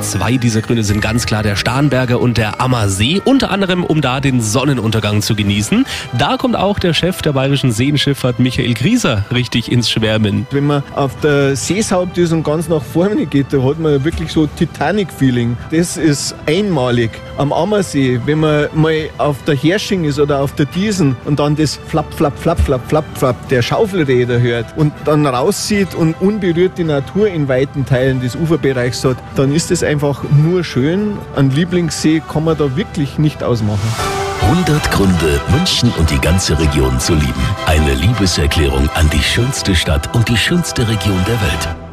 Zwei dieser Gründe sind ganz klar der Starnberger und der Ammersee, unter anderem um da den Sonnenuntergang zu genießen. Da kommt auch der Chef der bayerischen Seenschifffahrt Michael Grieser richtig ins Schwärmen. Wenn man auf der Seeshaupt ist und ganz nach vorne geht, da hat man wirklich so Titanic-Feeling. Das ist einmalig. Am Ammersee, wenn man mal auf der Hersching ist oder auf der Diesen und dann das Flapp, Flapp, Flapp, Flapp, Flapp, Flapp der Schaufelräder hört und dann raussieht und unberührt die Natur in weiten Teilen des Uferbereichs hat, dann ist es einfach nur schön. Ein Lieblingssee kann man da wirklich nicht ausmachen. 100 Gründe, München und die ganze Region zu lieben. Eine Liebeserklärung an die schönste Stadt und die schönste Region der Welt.